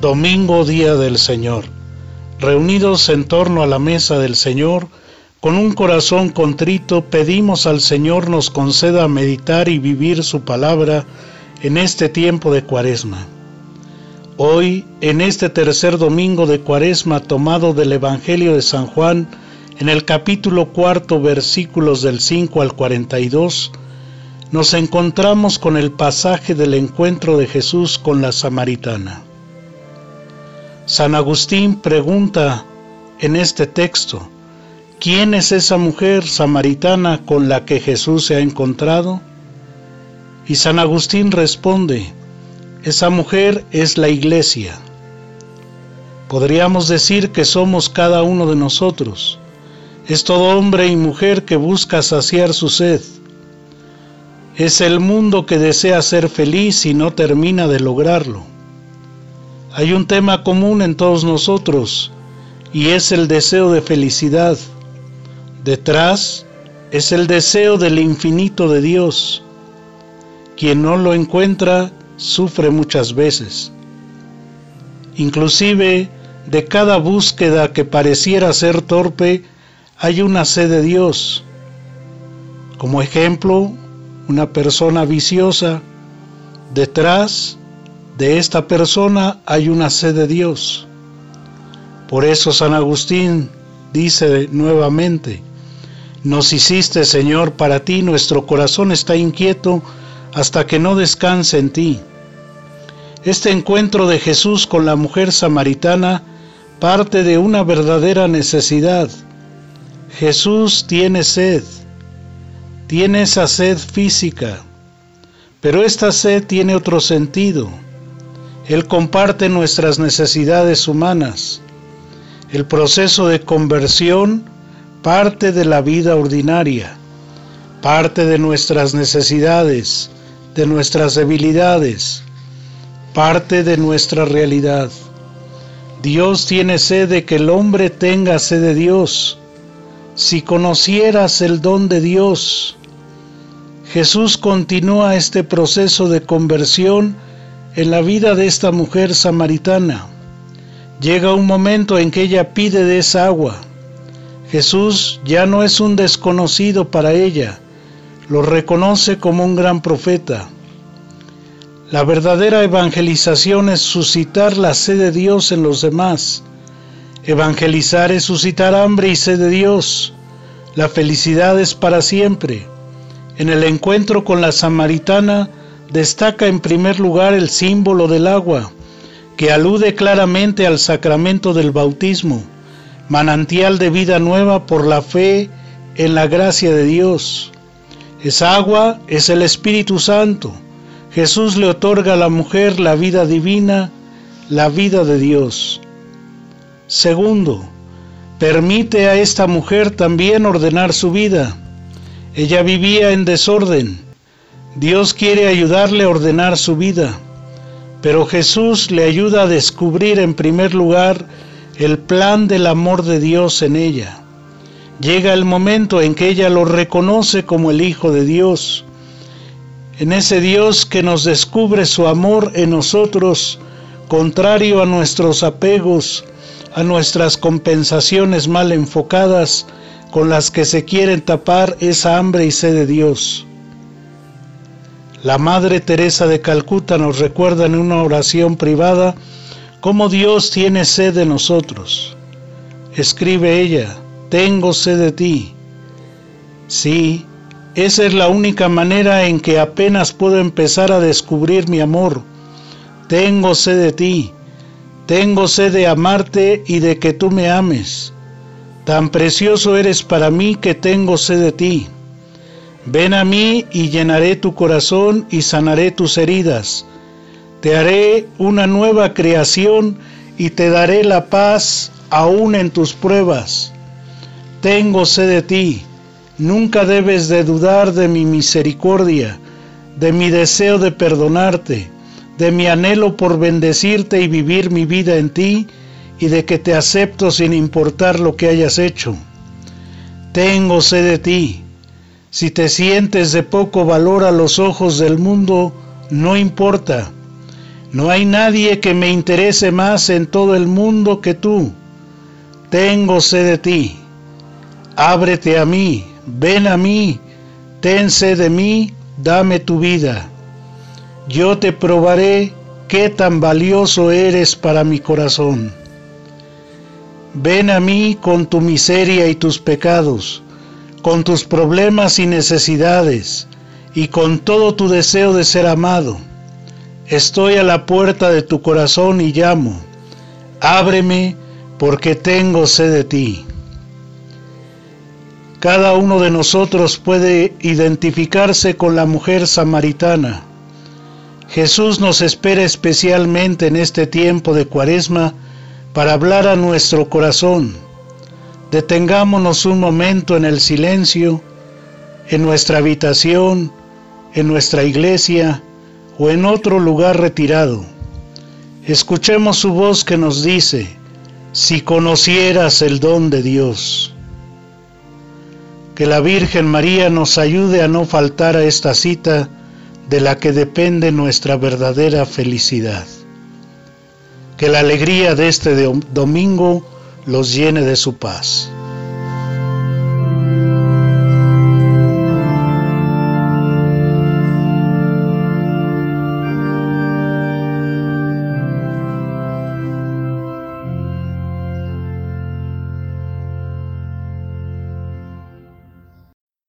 Domingo Día del Señor. Reunidos en torno a la mesa del Señor, con un corazón contrito pedimos al Señor nos conceda meditar y vivir su palabra en este tiempo de Cuaresma. Hoy, en este tercer domingo de Cuaresma tomado del Evangelio de San Juan, en el capítulo cuarto versículos del 5 al 42, nos encontramos con el pasaje del encuentro de Jesús con la samaritana. San Agustín pregunta en este texto, ¿quién es esa mujer samaritana con la que Jesús se ha encontrado? Y San Agustín responde, esa mujer es la iglesia. Podríamos decir que somos cada uno de nosotros. Es todo hombre y mujer que busca saciar su sed. Es el mundo que desea ser feliz y no termina de lograrlo. Hay un tema común en todos nosotros y es el deseo de felicidad. Detrás es el deseo del infinito de Dios. Quien no lo encuentra sufre muchas veces. Inclusive de cada búsqueda que pareciera ser torpe, hay una sed de Dios. Como ejemplo, una persona viciosa, detrás de esta persona hay una sed de Dios. Por eso San Agustín dice nuevamente, nos hiciste Señor para ti, nuestro corazón está inquieto hasta que no descanse en ti. Este encuentro de Jesús con la mujer samaritana parte de una verdadera necesidad Jesús tiene sed, tiene esa sed física, pero esta sed tiene otro sentido. Él comparte nuestras necesidades humanas. El proceso de conversión parte de la vida ordinaria, parte de nuestras necesidades, de nuestras debilidades, parte de nuestra realidad. Dios tiene sed de que el hombre tenga sed de Dios si conocieras el don de Dios. Jesús continúa este proceso de conversión en la vida de esta mujer samaritana. Llega un momento en que ella pide de esa agua. Jesús ya no es un desconocido para ella, lo reconoce como un gran profeta. La verdadera evangelización es suscitar la sed de Dios en los demás Evangelizar es suscitar hambre y sed de Dios. La felicidad es para siempre. En el encuentro con la samaritana destaca en primer lugar el símbolo del agua, que alude claramente al sacramento del bautismo, manantial de vida nueva por la fe en la gracia de Dios. Esa agua es el Espíritu Santo. Jesús le otorga a la mujer la vida divina, la vida de Dios. Segundo, permite a esta mujer también ordenar su vida. Ella vivía en desorden. Dios quiere ayudarle a ordenar su vida, pero Jesús le ayuda a descubrir en primer lugar el plan del amor de Dios en ella. Llega el momento en que ella lo reconoce como el Hijo de Dios, en ese Dios que nos descubre su amor en nosotros, contrario a nuestros apegos, a nuestras compensaciones mal enfocadas con las que se quieren tapar esa hambre y sed de Dios. La Madre Teresa de Calcuta nos recuerda en una oración privada cómo Dios tiene sed de nosotros. Escribe ella, tengo sed de ti. Sí, esa es la única manera en que apenas puedo empezar a descubrir mi amor. Tengo sed de ti tengo sed de amarte y de que tú me ames. Tan precioso eres para mí que tengo sed de ti. Ven a mí y llenaré tu corazón y sanaré tus heridas. Te haré una nueva creación y te daré la paz aún en tus pruebas. Tengo sed de ti. Nunca debes de dudar de mi misericordia, de mi deseo de perdonarte de mi anhelo por bendecirte y vivir mi vida en ti, y de que te acepto sin importar lo que hayas hecho. Tengo sed de ti. Si te sientes de poco valor a los ojos del mundo, no importa. No hay nadie que me interese más en todo el mundo que tú. Tengo sed de ti. Ábrete a mí, ven a mí, ten sed de mí, dame tu vida. Yo te probaré qué tan valioso eres para mi corazón. Ven a mí con tu miseria y tus pecados, con tus problemas y necesidades, y con todo tu deseo de ser amado. Estoy a la puerta de tu corazón y llamo. Ábreme porque tengo sed de ti. Cada uno de nosotros puede identificarse con la mujer samaritana. Jesús nos espera especialmente en este tiempo de cuaresma para hablar a nuestro corazón. Detengámonos un momento en el silencio, en nuestra habitación, en nuestra iglesia o en otro lugar retirado. Escuchemos su voz que nos dice, si conocieras el don de Dios. Que la Virgen María nos ayude a no faltar a esta cita de la que depende nuestra verdadera felicidad que la alegría de este domingo los llene de su paz.